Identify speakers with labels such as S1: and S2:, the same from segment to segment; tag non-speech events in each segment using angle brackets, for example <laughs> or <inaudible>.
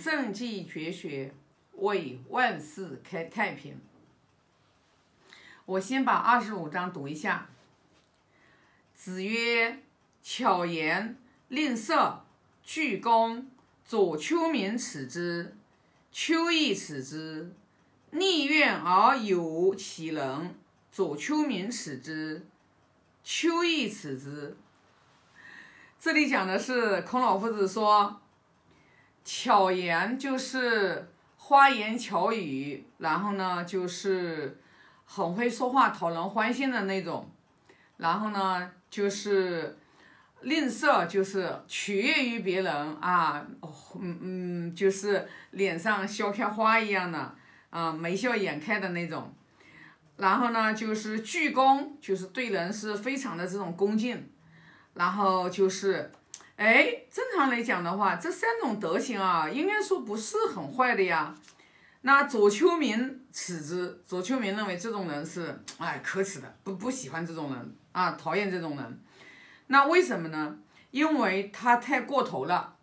S1: 圣迹绝学，为万世开太平。我先把二十五章读一下。子曰：“巧言令色，鞠躬。左丘明耻之，丘亦耻之。逆愿而有其人，左丘明耻之，丘亦耻之。”这里讲的是孔老夫子说。巧言就是花言巧语，然后呢就是很会说话、讨人欢心的那种，然后呢就是吝啬，就是取悦于别人啊，嗯嗯，就是脸上笑开花一样的啊，眉笑眼开的那种，然后呢就是鞠躬，就是对人是非常的这种恭敬，然后就是。哎，正常来讲的话，这三种德行啊，应该说不是很坏的呀。那左丘明耻之，左丘明认为这种人是哎可耻的，不不喜欢这种人啊，讨厌这种人。那为什么呢？因为他太过头了，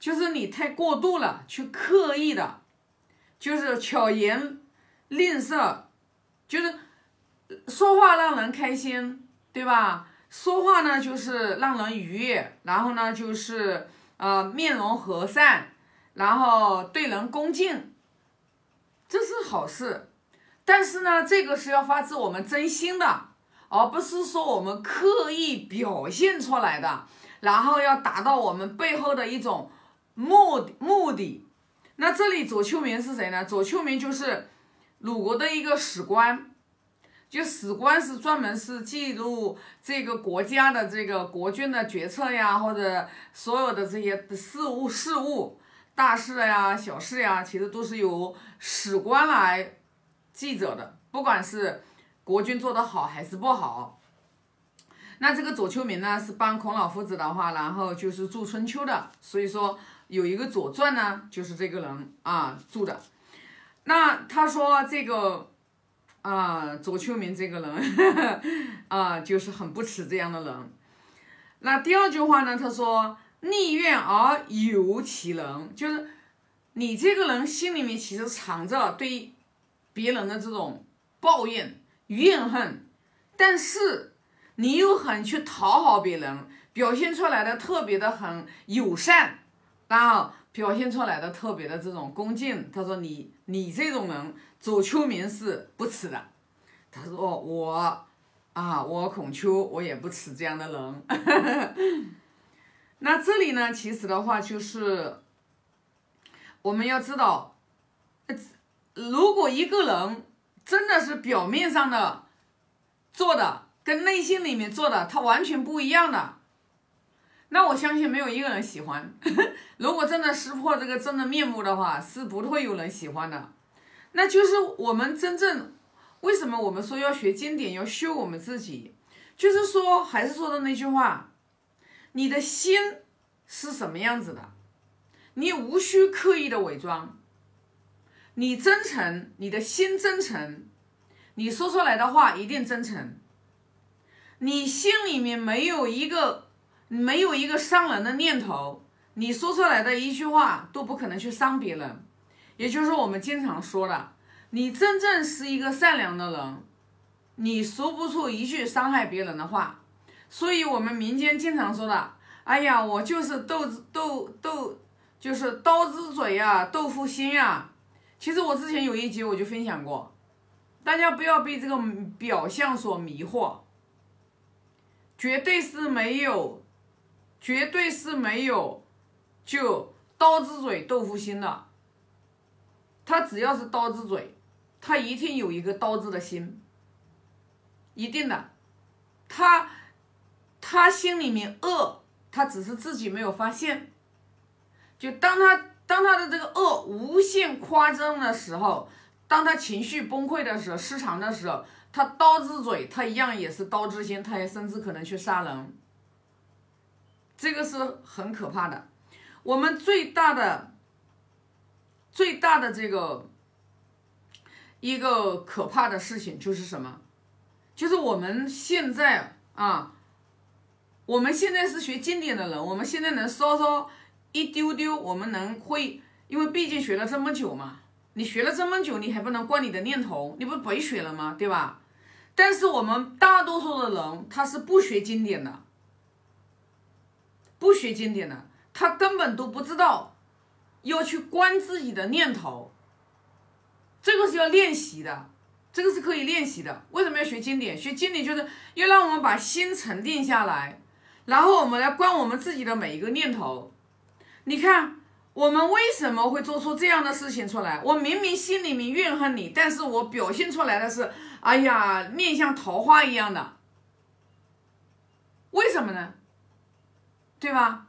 S1: 就是你太过度了，去刻意的，就是巧言令色，就是说话让人开心，对吧？说话呢，就是让人愉悦，然后呢，就是呃面容和善，然后对人恭敬，这是好事。但是呢，这个是要发自我们真心的，而不是说我们刻意表现出来的，然后要达到我们背后的一种目目的。那这里左丘明是谁呢？左丘明就是鲁国的一个史官。就史官是专门是记录这个国家的这个国君的决策呀，或者所有的这些事务事务大事呀、小事呀，其实都是由史官来记者的。不管是国君做得好还是不好，那这个左丘明呢是帮孔老夫子的话，然后就是著春秋的，所以说有一个左传呢，就是这个人啊著的。那他说这个。啊，左丘明这个人，<laughs> 啊，就是很不耻这样的人。那第二句话呢？他说：“逆愿而有其人，就是你这个人心里面其实藏着对别人的这种抱怨、怨恨，但是你又很去讨好别人，表现出来的特别的很友善，然后表现出来的特别的这种恭敬。”他说：“你你这种人。”左丘明是不耻的，他说我啊，我孔丘我也不耻这样的人。<laughs> 那这里呢，其实的话就是我们要知道，如果一个人真的是表面上的做的跟内心里面做的他完全不一样的，那我相信没有一个人喜欢。<laughs> 如果真的识破这个真的面目的话，是不会有人喜欢的。那就是我们真正为什么我们说要学经典，要修我们自己，就是说还是说的那句话，你的心是什么样子的，你无需刻意的伪装，你真诚，你的心真诚，你说出来的话一定真诚，你心里面没有一个没有一个伤人的念头，你说出来的一句话都不可能去伤别人。也就是我们经常说的，你真正是一个善良的人，你说不出一句伤害别人的话。所以，我们民间经常说的，哎呀，我就是豆子豆豆，就是刀子嘴呀，豆腐心呀。其实我之前有一集我就分享过，大家不要被这个表象所迷惑，绝对是没有，绝对是没有，就刀子嘴豆腐心的。他只要是刀子嘴，他一定有一个刀子的心，一定的。他他心里面恶，他只是自己没有发现。就当他当他的这个恶无限夸张的时候，当他情绪崩溃的时候、失常的时候，他刀子嘴，他一样也是刀之心，他也甚至可能去杀人。这个是很可怕的。我们最大的。最大的这个一个可怕的事情就是什么？就是我们现在啊，我们现在是学经典的人，我们现在能稍稍一丢丢，我们能会因为毕竟学了这么久嘛，你学了这么久，你还不能惯你的念头，你不白学了吗？对吧？但是我们大多数的人他是不学经典的，不学经典的，他根本都不知道要去观自己的念头，这个是要练习的，这个是可以练习的。为什么要学经典？学经典就是要让我们把心沉淀下来，然后我们来观我们自己的每一个念头。你看，我们为什么会做出这样的事情出来？我明明心里面怨恨你，但是我表现出来的是。哎呀，面像桃花一样的，为什么呢？对吧？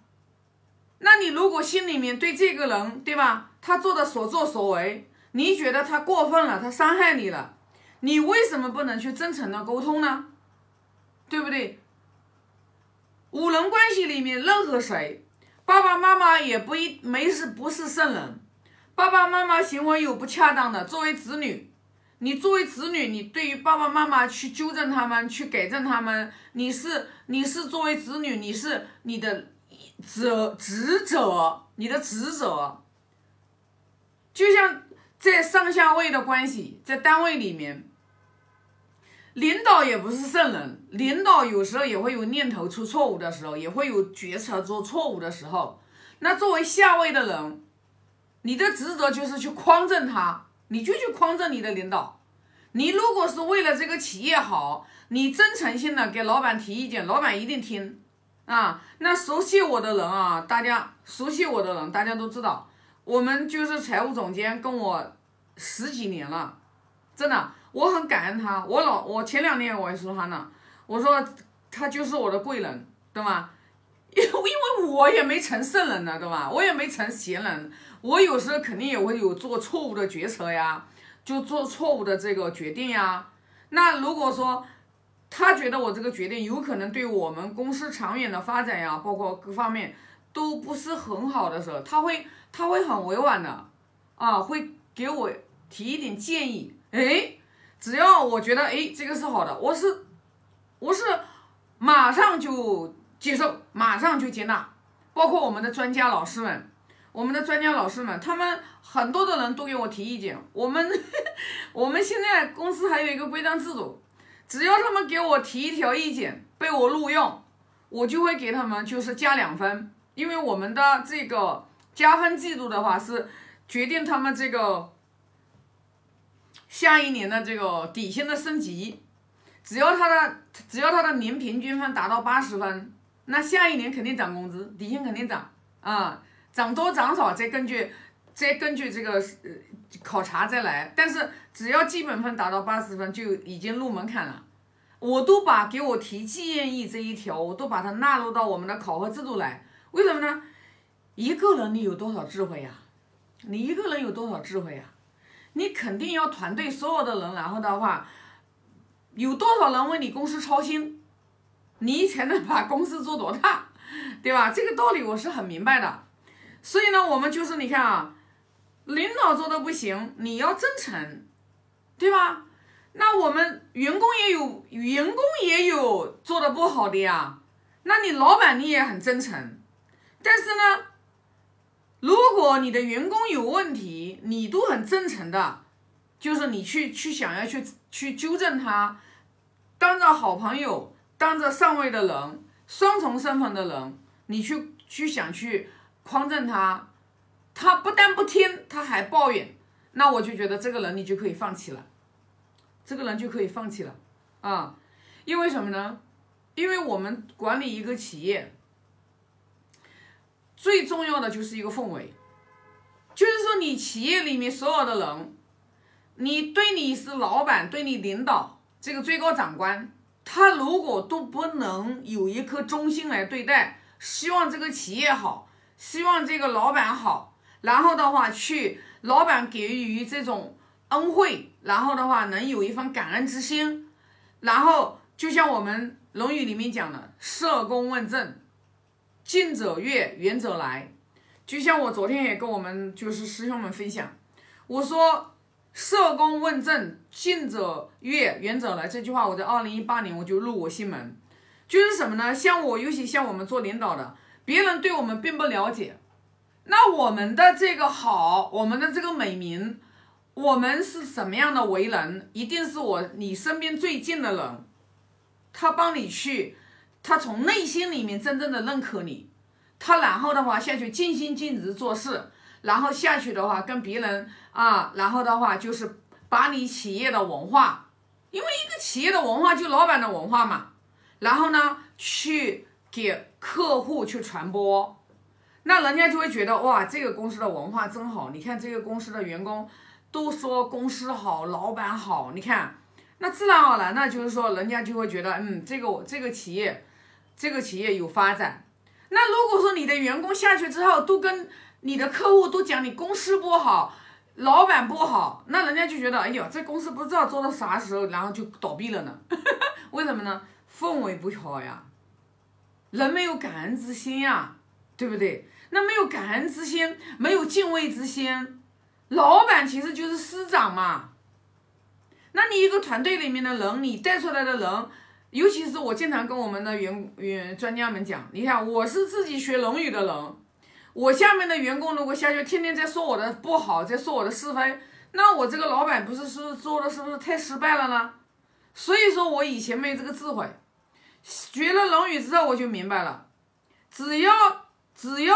S1: 那你如果心里面对这个人，对吧？他做的所作所为，你觉得他过分了，他伤害你了，你为什么不能去真诚的沟通呢？对不对？五人关系里面，任何谁，爸爸妈妈也不一没是不是圣人，爸爸妈妈行为有不恰当的，作为子女。你作为子女，你对于爸爸妈妈去纠正他们，去改正他们，你是你是作为子女，你是你的责职责，你的职责。就像在上下位的关系，在单位里面，领导也不是圣人，领导有时候也会有念头出错误的时候，也会有决策做错误的时候。那作为下位的人，你的职责就是去匡正他。你就去匡正你的领导，你如果是为了这个企业好，你真诚性的给老板提意见，老板一定听啊。那熟悉我的人啊，大家熟悉我的人，大家都知道，我们就是财务总监跟我十几年了，真的，我很感恩他。我老我前两年我还说他呢，我说他就是我的贵人，对吗？因为我也没成圣人呢，对吧？我也没成贤人。我有时候肯定也会有做错误的决策呀，就做错误的这个决定呀。那如果说他觉得我这个决定有可能对我们公司长远的发展呀，包括各方面都不是很好的时候，他会他会很委婉的啊，会给我提一点建议。哎，只要我觉得哎这个是好的，我是我是马上就接受，马上就接纳，包括我们的专家老师们。我们的专家老师们，他们很多的人都给我提意见。我们 <laughs> 我们现在公司还有一个规章制度，只要他们给我提一条意见，被我录用，我就会给他们就是加两分。因为我们的这个加分制度的话，是决定他们这个下一年的这个底薪的升级。只要他的只要他的年平均分达到八十分，那下一年肯定涨工资，底薪肯定涨啊。涨多涨少再根据，再根据这个呃考察再来，但是只要基本分达到八十分就已经入门槛了。我都把给我提建议这一条，我都把它纳入到我们的考核制度来。为什么呢？一个人你有多少智慧呀？你一个人有多少智慧呀？你肯定要团队所有的人，然后的话，有多少人为你公司操心，你才能把公司做多大，对吧？这个道理我是很明白的。所以呢，我们就是你看啊，领导做的不行，你要真诚，对吧？那我们员工也有，员工也有做的不好的呀。那你老板你也很真诚，但是呢，如果你的员工有问题，你都很真诚的，就是你去去想要去去纠正他，当着好朋友，当着上位的人，双重身份的人，你去去想去。匡正他，他不但不听，他还抱怨，那我就觉得这个人你就可以放弃了，这个人就可以放弃了啊，因为什么呢？因为我们管理一个企业，最重要的就是一个氛围，就是说你企业里面所有的人，你对你是老板，对你领导这个最高长官，他如果都不能有一颗忠心来对待，希望这个企业好。希望这个老板好，然后的话去老板给予这种恩惠，然后的话能有一份感恩之心，然后就像我们《论语》里面讲的“社公问政，近者悦，远者来”。就像我昨天也跟我们就是师兄们分享，我说“社工问政，近者悦，远者来”这句话，我在二零一八年我就入我心门，就是什么呢？像我尤其像我们做领导的。别人对我们并不了解，那我们的这个好，我们的这个美名，我们是什么样的为人？一定是我你身边最近的人，他帮你去，他从内心里面真正的认可你，他然后的话下去尽心尽职做事，然后下去的话跟别人啊，然后的话就是把你企业的文化，因为一个企业的文化就老板的文化嘛，然后呢去给客户去传播。那人家就会觉得哇，这个公司的文化真好。你看这个公司的员工都说公司好，老板好。你看，那自然而然呢，就是说人家就会觉得，嗯，这个这个企业，这个企业有发展。那如果说你的员工下去之后都跟你的客户都讲你公司不好，老板不好，那人家就觉得，哎呦，这公司不知道做到啥时候，然后就倒闭了呢？<laughs> 为什么呢？氛围不好呀，人没有感恩之心呀，对不对？那没有感恩之心，没有敬畏之心，老板其实就是师长嘛。那你一个团队里面的人，你带出来的人，尤其是我经常跟我们的员员专家们讲，你看我是自己学《论语》的人，我下面的员工如果下去天天在说我的不好，在说我的是非，那我这个老板不是是做的是不是太失败了呢？所以说我以前没有这个智慧，学了《论语》之后我就明白了，只要。只要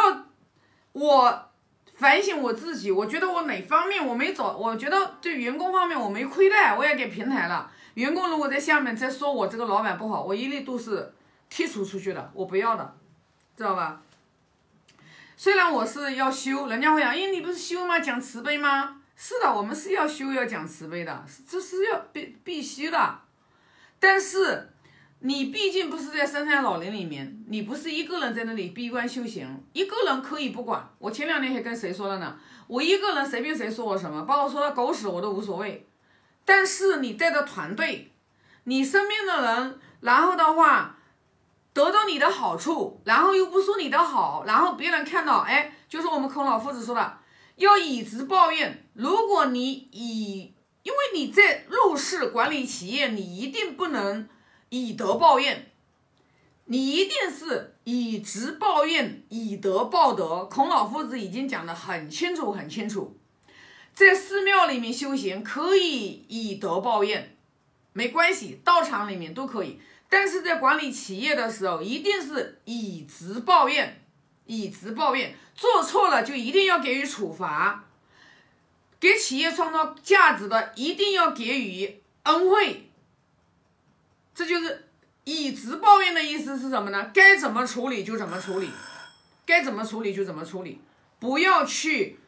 S1: 我反省我自己，我觉得我哪方面我没找，我觉得对员工方面我没亏待，我也给平台了。员工如果在下面再说我这个老板不好，我一律都是剔除出去的，我不要的，知道吧？虽然我是要修，人家会讲，哎，你不是修吗？讲慈悲吗？是的，我们是要修，要讲慈悲的，这是要必必须的，但是。你毕竟不是在深山老林里面，你不是一个人在那里闭关修行，一个人可以不管。我前两天还跟谁说了呢？我一个人随便谁说我什么，把我说的狗屎我都无所谓。但是你带着团队，你身边的人，然后的话得到你的好处，然后又不说你的好，然后别人看到，哎，就是我们孔老夫子说的，要以直报怨。如果你以，因为你在入世管理企业，你一定不能。以德报怨，你一定是以直报怨，以德报德。孔老夫子已经讲得很清楚，很清楚。在寺庙里面修行可以以德报怨，没关系，道场里面都可以。但是在管理企业的时候，一定是以直报怨，以直报怨。做错了就一定要给予处罚，给企业创造价值的一定要给予恩惠。这就是以直报怨的意思是什么呢？该怎么处理就怎么处理，该怎么处理就怎么处理，不要去，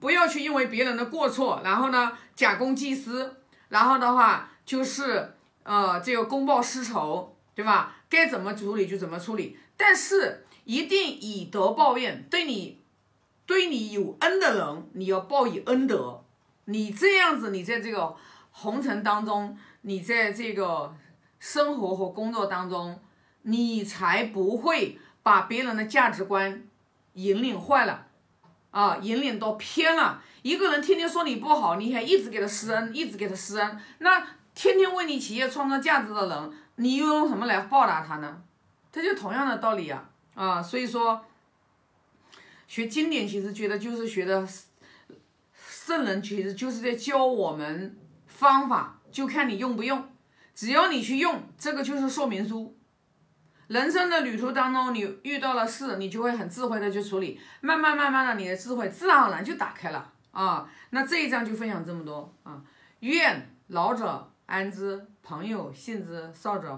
S1: 不要去因为别人的过错，然后呢假公济私，然后的话就是呃这个公报私仇，对吧？该怎么处理就怎么处理，但是一定以德报怨，对你对你有恩的人，你要报以恩德，你这样子，你在这个红尘当中。你在这个生活和工作当中，你才不会把别人的价值观引领坏了，啊，引领到偏了。一个人天天说你不好，你还一直给他施恩，一直给他施恩，那天天为你企业创造价值的人，你又用什么来报答他呢？这就同样的道理呀，啊，所以说学经典其实觉得就是学的圣人，其实就是在教我们方法。就看你用不用，只要你去用，这个就是说明书。人生的旅途当中，你遇到了事，你就会很智慧的去处理，慢慢慢慢的，你的智慧自然而然就打开了啊。那这一章就分享这么多啊。愿老者安之，朋友信之，少者。